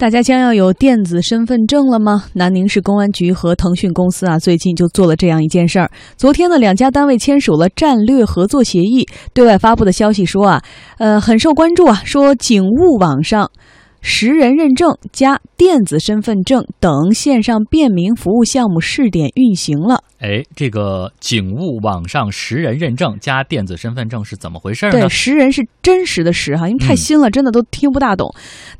大家将要有电子身份证了吗？南宁市公安局和腾讯公司啊，最近就做了这样一件事儿。昨天呢，两家单位签署了战略合作协议。对外发布的消息说啊，呃，很受关注啊，说警务网上。实人认证加电子身份证等线上便民服务项目试点运行了。哎，这个警务网上识人认证加电子身份证是怎么回事呢？对，识人是真实的识哈，因为太新了，真的都听不大懂。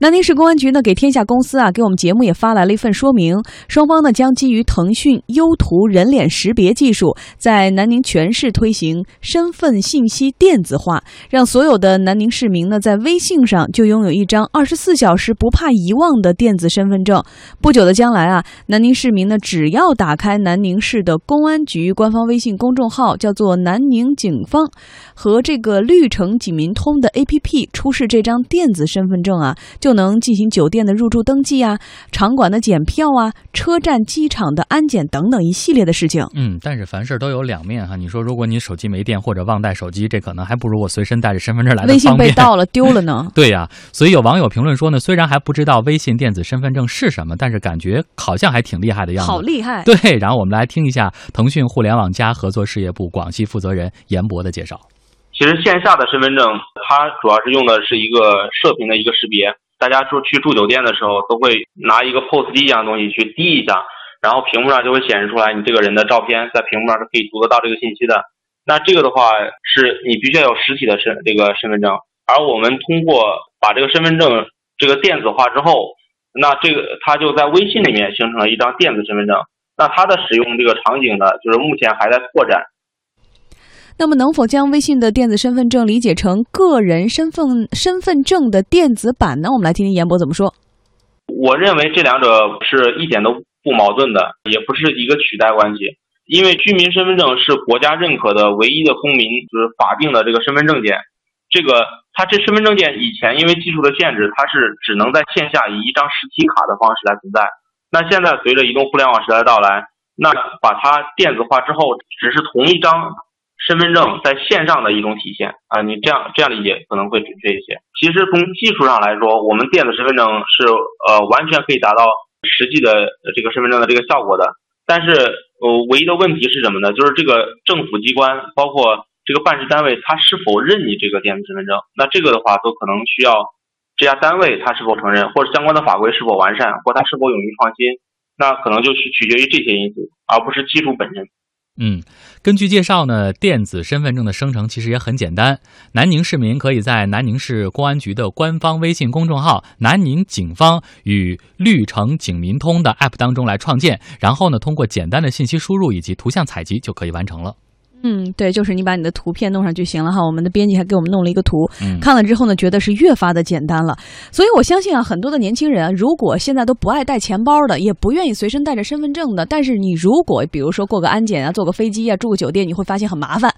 南宁市公安局呢，给天下公司啊，给我们节目也发来了一份说明。双方呢，将基于腾讯优图人脸识别技术，在南宁全市推行身份信息电子化，让所有的南宁市民呢，在微信上就拥有一张二十四小时不怕遗忘的电子身份证。不久的将来啊，南宁市民呢，只要打开南宁市的公安局官方微信公众号，叫做“南宁警方”，和这个绿城警民通的 APP 出示这张电子身份证啊，就能进行酒店的入住登记啊、场馆的检票啊、车站、机场的安检等等一系列的事情。嗯，但是凡事都有两面哈。你说，如果你手机没电或者忘带手机，这可能还不如我随身带着身份证来的微信被盗了丢了呢？对呀，所以有网友评论说呢，虽然还不知道微信电子身份证是什么，但是感觉好像还挺厉害的样子。好厉害！对，然后我们来听一下腾讯互联网加合作事业部广西负责人严博的介绍。其实线下的身份证，它主要是用的是一个射频的一个识别。大家住去住酒店的时候，都会拿一个 POS 机一样的东西去滴一下，然后屏幕上就会显示出来你这个人的照片，在屏幕上是可以读得到这个信息的。那这个的话，是你必须要有实体的身这个身份证，而我们通过把这个身份证这个电子化之后，那这个它就在微信里面形成了一张电子身份证。那它的使用这个场景呢，就是目前还在拓展。那么，能否将微信的电子身份证理解成个人身份身份证的电子版呢？我们来听听严博怎么说。我认为这两者是一点都不矛盾的，也不是一个取代关系。因为居民身份证是国家认可的唯一的公民，就是法定的这个身份证件。这个它这身份证件以前因为技术的限制，它是只能在线下以一张实体卡的方式来存在。那现在随着移动互联网时代的到来，那把它电子化之后，只是同一张。身份证在线上的一种体现啊，你这样这样理解可能会准确一些。其实从技术上来说，我们电子身份证是呃完全可以达到实际的这个身份证的这个效果的。但是呃唯一的问题是什么呢？就是这个政府机关包括这个办事单位，他是否认你这个电子身份证？那这个的话都可能需要这家单位他是否承认，或者相关的法规是否完善，或他是否勇于创新。那可能就取取决于这些因素，而不是技术本身。嗯，根据介绍呢，电子身份证的生成其实也很简单。南宁市民可以在南宁市公安局的官方微信公众号“南宁警方”与绿城警民通的 App 当中来创建，然后呢，通过简单的信息输入以及图像采集就可以完成了。嗯，对，就是你把你的图片弄上就行了哈。我们的编辑还给我们弄了一个图，看了之后呢，觉得是越发的简单了。所以我相信啊，很多的年轻人，如果现在都不爱带钱包的，也不愿意随身带着身份证的，但是你如果比如说过个安检啊，坐个飞机啊，住个酒店，你会发现很麻烦。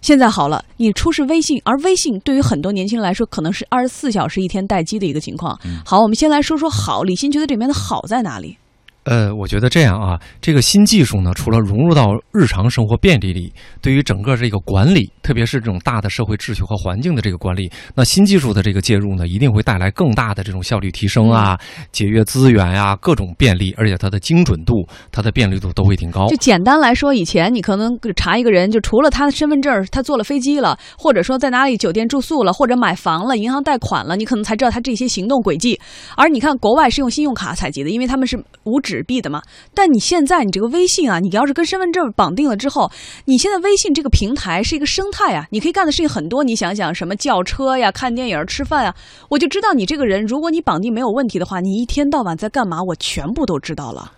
现在好了，你出示微信，而微信对于很多年轻人来说，可能是二十四小时一天待机的一个情况。好，我们先来说说好，李欣觉得这里面的好在哪里？呃，我觉得这样啊，这个新技术呢，除了融入到日常生活便利里，对于整个这个管理，特别是这种大的社会秩序和环境的这个管理，那新技术的这个介入呢，一定会带来更大的这种效率提升啊，节约资源呀，各种便利，而且它的精准度、它的便利度都会挺高。就简单来说，以前你可能查一个人，就除了他的身份证，他坐了飞机了，或者说在哪里酒店住宿了，或者买房了、银行贷款了，你可能才知道他这些行动轨迹。而你看国外是用信用卡采集的，因为他们是无纸。纸币的嘛，但你现在你这个微信啊，你要是跟身份证绑定了之后，你现在微信这个平台是一个生态啊，你可以干的事情很多。你想想什么叫车呀、看电影、吃饭啊，我就知道你这个人，如果你绑定没有问题的话，你一天到晚在干嘛，我全部都知道了。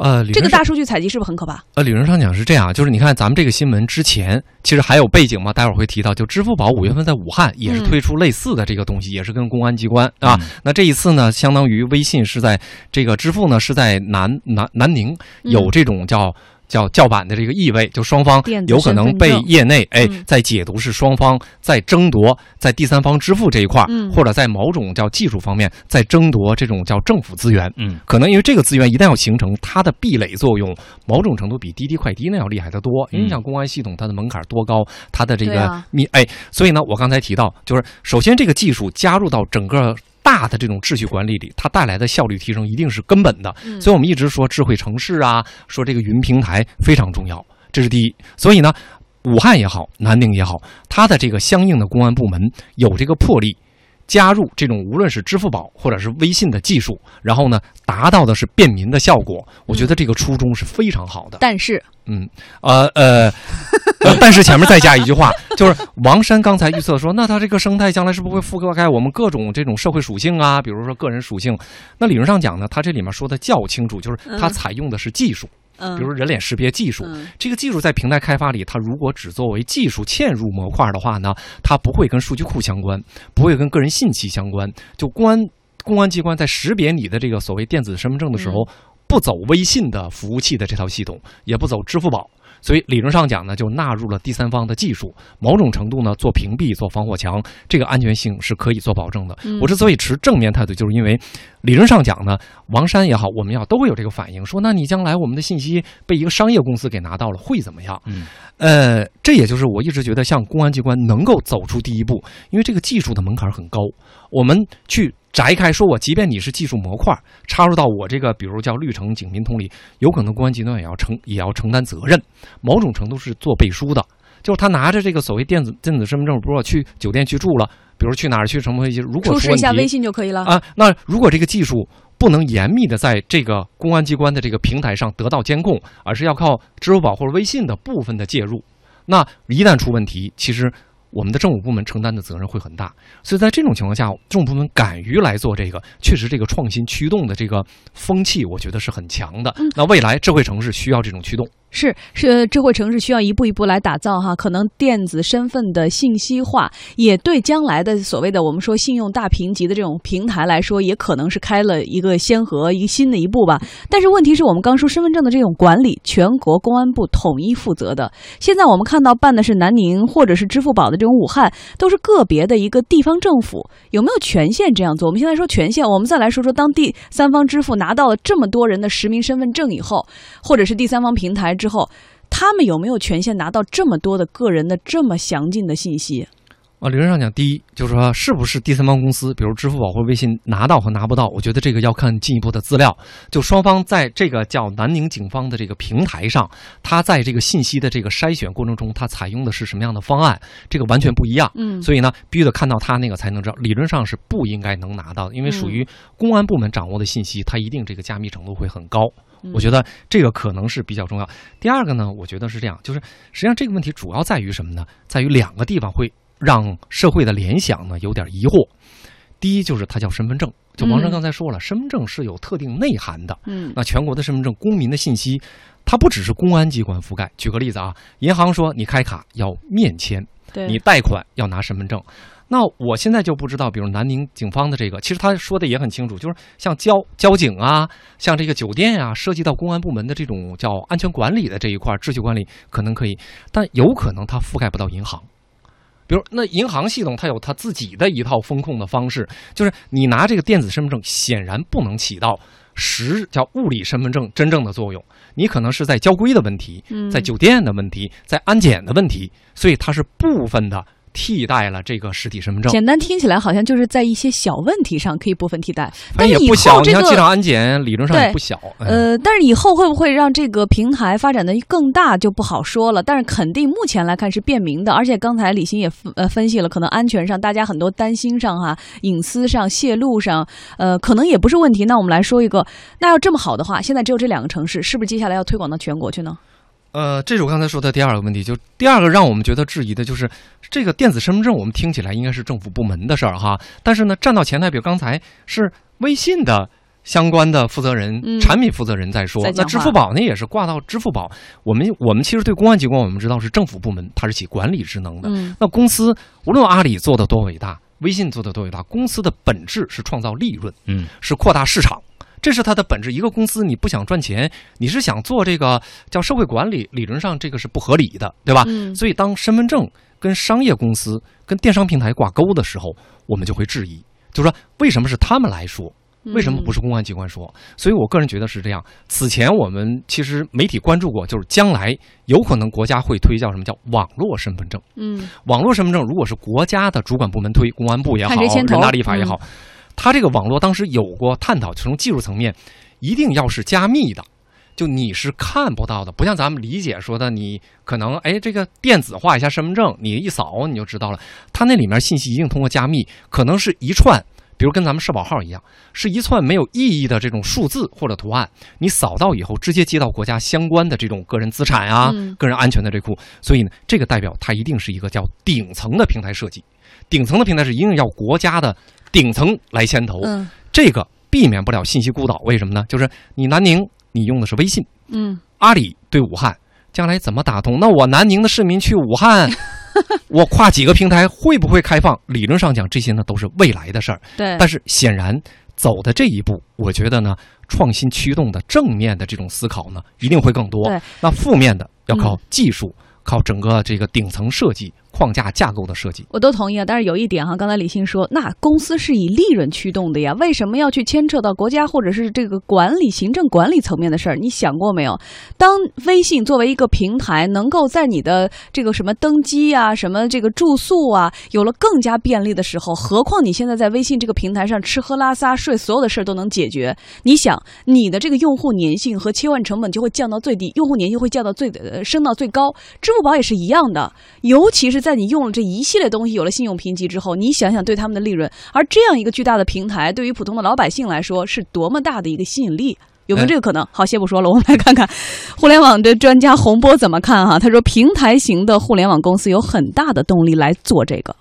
呃，这个大数据采集是不是很可怕？呃，理论上讲是这样，就是你看咱们这个新闻之前，其实还有背景嘛，待会儿会提到，就支付宝五月份在武汉也是推出类似的这个东西，也是跟公安机关啊。那这一次呢，相当于微信是在这个支付呢是在南南南宁有这种叫。叫叫板的这个意味，就双方有可能被业内哎在解读是双方在争夺在第三方支付这一块儿，或者在某种叫技术方面在争夺这种叫政府资源。嗯，可能因为这个资源一旦要形成，它的壁垒作用某种程度比滴滴快滴那要厉害得多。因为像公安系统，它的门槛多高，它的这个密哎，所以呢，我刚才提到就是首先这个技术加入到整个。大的这种秩序管理里，它带来的效率提升一定是根本的。所以我们一直说智慧城市啊，说这个云平台非常重要，这是第一。所以呢，武汉也好，南宁也好，它的这个相应的公安部门有这个魄力。加入这种无论是支付宝或者是微信的技术，然后呢，达到的是便民的效果。我觉得这个初衷是非常好的。但是，嗯，呃呃，但是前面再加一句话，就是王山刚才预测说，那它这个生态将来是不是会覆盖我们各种这种社会属性啊？比如说个人属性。那理论上讲呢，它这里面说的较清楚，就是它采用的是技术。比如人脸识别技术，这个技术在平台开发里，它如果只作为技术嵌入模块的话呢，它不会跟数据库相关，不会跟个人信息相关。就公安公安机关在识别你的这个所谓电子身份证的时候，不走微信的服务器的这套系统，也不走支付宝。所以理论上讲呢，就纳入了第三方的技术，某种程度呢做屏蔽、做防火墙，这个安全性是可以做保证的。我之所以持正面态度，就是因为理论上讲呢，王山也好，我们要都会有这个反应，说那你将来我们的信息被一个商业公司给拿到了，会怎么样？嗯，呃，这也就是我一直觉得，像公安机关能够走出第一步，因为这个技术的门槛很高，我们去。摘开说，我即便你是技术模块插入到我这个，比如叫绿城警民通里，有可能公安机关也要承也要承担责任，某种程度是做背书的。就是他拿着这个所谓电子电子身份证，如果去酒店去住了，比如去哪儿去什么飞机，如果出示一下微信就可以了啊。那如果这个技术不能严密的在这个公安机关的这个平台上得到监控，而是要靠支付宝或者微信的部分的介入，那一旦出问题，其实。我们的政府部门承担的责任会很大，所以在这种情况下，政府部门敢于来做这个，确实这个创新驱动的这个风气，我觉得是很强的。那未来智慧城市需要这种驱动。是是，智慧城市需要一步一步来打造哈。可能电子身份的信息化，也对将来的所谓的我们说信用大评级的这种平台来说，也可能是开了一个先河，一个新的一步吧。但是问题是我们刚说身份证的这种管理，全国公安部统一负责的。现在我们看到办的是南宁或者是支付宝的这种武汉，都是个别的一个地方政府，有没有权限这样做？我们现在说权限，我们再来说说当第三方支付拿到了这么多人的实名身份证以后，或者是第三方平台。之后，他们有没有权限拿到这么多的个人的这么详尽的信息？啊，理论上讲，第一就是说，是不是第三方公司，比如支付宝或微信拿到和拿不到？我觉得这个要看进一步的资料。就双方在这个叫南宁警方的这个平台上，他在这个信息的这个筛选过程中，他采用的是什么样的方案？这个完全不一样。嗯，所以呢，必须得看到他那个才能知道。理论上是不应该能拿到的，因为属于公安部门掌握的信息，它一定这个加密程度会很高。我觉得这个可能是比较重要。第二个呢，我觉得是这样，就是实际上这个问题主要在于什么呢？在于两个地方会让社会的联想呢有点疑惑。第一就是它叫身份证，就王生刚才说了，身份证是有特定内涵的。嗯，那全国的身份证，公民的信息，它不只是公安机关覆盖。举个例子啊，银行说你开卡要面签，你贷款要拿身份证。那我现在就不知道，比如南宁警方的这个，其实他说的也很清楚，就是像交交警啊，像这个酒店啊，涉及到公安部门的这种叫安全管理的这一块秩序管理，可能可以，但有可能它覆盖不到银行。比如那银行系统，它有它自己的一套风控的方式，就是你拿这个电子身份证，显然不能起到实叫物理身份证真正的作用，你可能是在交规的问题，在酒店的问题，在安检的问题，所以它是部分的。替代了这个实体身份证，简单听起来好像就是在一些小问题上可以部分替代，但也不小。你像机场安检，理论上也不小。呃，但是以后会不会让这个平台发展的更大就不好说了。但是肯定目前来看是便民的，而且刚才李欣也分呃分析了，可能安全上大家很多担心上哈，隐私上泄露上，呃，可能也不是问题。那我们来说一个，那要这么好的话，现在只有这两个城市，是不是接下来要推广到全国去呢？呃，这是我刚才说的第二个问题，就第二个让我们觉得质疑的就是这个电子身份证，我们听起来应该是政府部门的事儿哈，但是呢，站到前台，比如刚才是微信的相关的负责人、产品负责人在说，那支付宝呢也是挂到支付宝。我们我们其实对公安机关，我们知道是政府部门，它是起管理职能的。那公司无论阿里做的多伟大，微信做的多伟大，公司的本质是创造利润，嗯，是扩大市场。这是它的本质。一个公司你不想赚钱，你是想做这个叫社会管理，理论上这个是不合理的，对吧？所以当身份证跟商业公司、跟电商平台挂钩的时候，我们就会质疑，就是说为什么是他们来说，为什么不是公安机关说？所以我个人觉得是这样。此前我们其实媒体关注过，就是将来有可能国家会推叫什么叫网络身份证。嗯，网络身份证如果是国家的主管部门推，公安部也好，人大立法也好。它这个网络当时有过探讨，从技术层面，一定要是加密的，就你是看不到的，不像咱们理解说的，你可能哎这个电子化一下身份证，你一扫你就知道了。它那里面信息一定通过加密，可能是一串。比如跟咱们社保号一样，是一串没有意义的这种数字或者图案，你扫到以后直接接到国家相关的这种个人资产啊、个人安全的这库，所以呢，这个代表它一定是一个叫顶层的平台设计，顶层的平台是一定要国家的顶层来牵头，这个避免不了信息孤岛。为什么呢？就是你南宁你用的是微信，嗯，阿里对武汉，将来怎么打通？那我南宁的市民去武汉。我跨几个平台会不会开放？理论上讲，这些呢都是未来的事儿。对，但是显然走的这一步，我觉得呢，创新驱动的正面的这种思考呢，一定会更多。对，那负面的要靠技术，靠整个这个顶层设计。框架架构的设计，我都同意啊。但是有一点哈，刚才李欣说，那公司是以利润驱动的呀，为什么要去牵扯到国家或者是这个管理、行政管理层面的事儿？你想过没有？当微信作为一个平台，能够在你的这个什么登机啊、什么这个住宿啊，有了更加便利的时候，何况你现在在微信这个平台上吃喝拉撒睡，所有的事儿都能解决。你想，你的这个用户粘性和切换成本就会降到最低，用户粘性会降到最升到最高。支付宝也是一样的，尤其是。在你用了这一系列东西，有了信用评级之后，你想想对他们的利润，而这样一个巨大的平台，对于普通的老百姓来说，是多么大的一个吸引力？有没有这个可能？好，先不说了，我们来看看互联网的专家洪波怎么看哈。他说，平台型的互联网公司有很大的动力来做这个。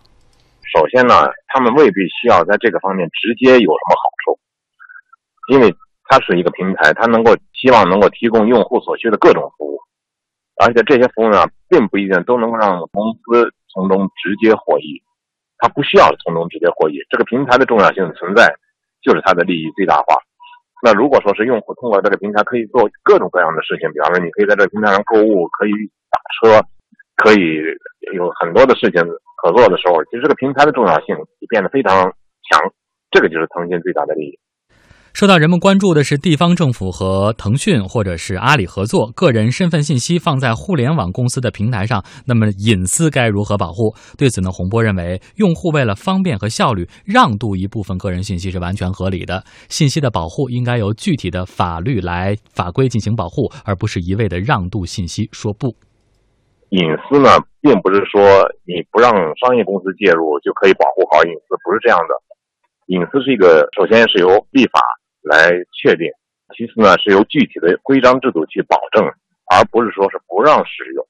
首先呢，他们未必需要在这个方面直接有什么好处，因为它是一个平台，它能够希望能够提供用户所需的各种服务。而且这些服务呢，并不一定都能够让公司从中直接获益，它不需要从中直接获益。这个平台的重要性存在，就是它的利益最大化。那如果说是用户通过这个平台可以做各种各样的事情，比方说你可以在这个平台上购物，可以打车，可以有很多的事情可做的时候，其实这个平台的重要性就变得非常强。这个就是腾讯最大的利益。受到人们关注的是，地方政府和腾讯或者是阿里合作，个人身份信息放在互联网公司的平台上，那么隐私该如何保护？对此呢，洪波认为，用户为了方便和效率，让渡一部分个人信息是完全合理的。信息的保护应该由具体的法律来法规进行保护，而不是一味的让渡信息说不。隐私呢，并不是说你不让商业公司介入就可以保护好隐私，不是这样的。隐私是一个，首先是由立法。来确定，其次呢是由具体的规章制度去保证，而不是说是不让使用，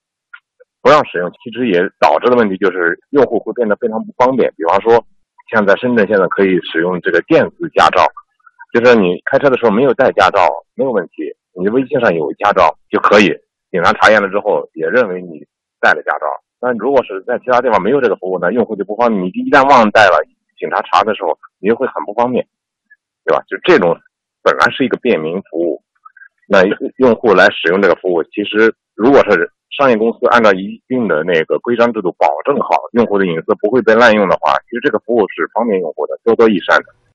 不让使用，其实也导致的问题就是用户会变得非常不方便。比方说，像在深圳现在可以使用这个电子驾照，就是你开车的时候没有带驾照没有问题，你微信上有驾照就可以，警察查验了之后也认为你带了驾照。但如果是在其他地方没有这个服务呢，用户就不方便。你一旦忘带了，警察查的时候你就会很不方便。对吧？就这种本来是一个便民服务，那用户来使用这个服务，其实如果是商业公司按照一定的那个规章制度保证好用户的隐私不会被滥用的话，其实这个服务是方便用户的，多多益善的。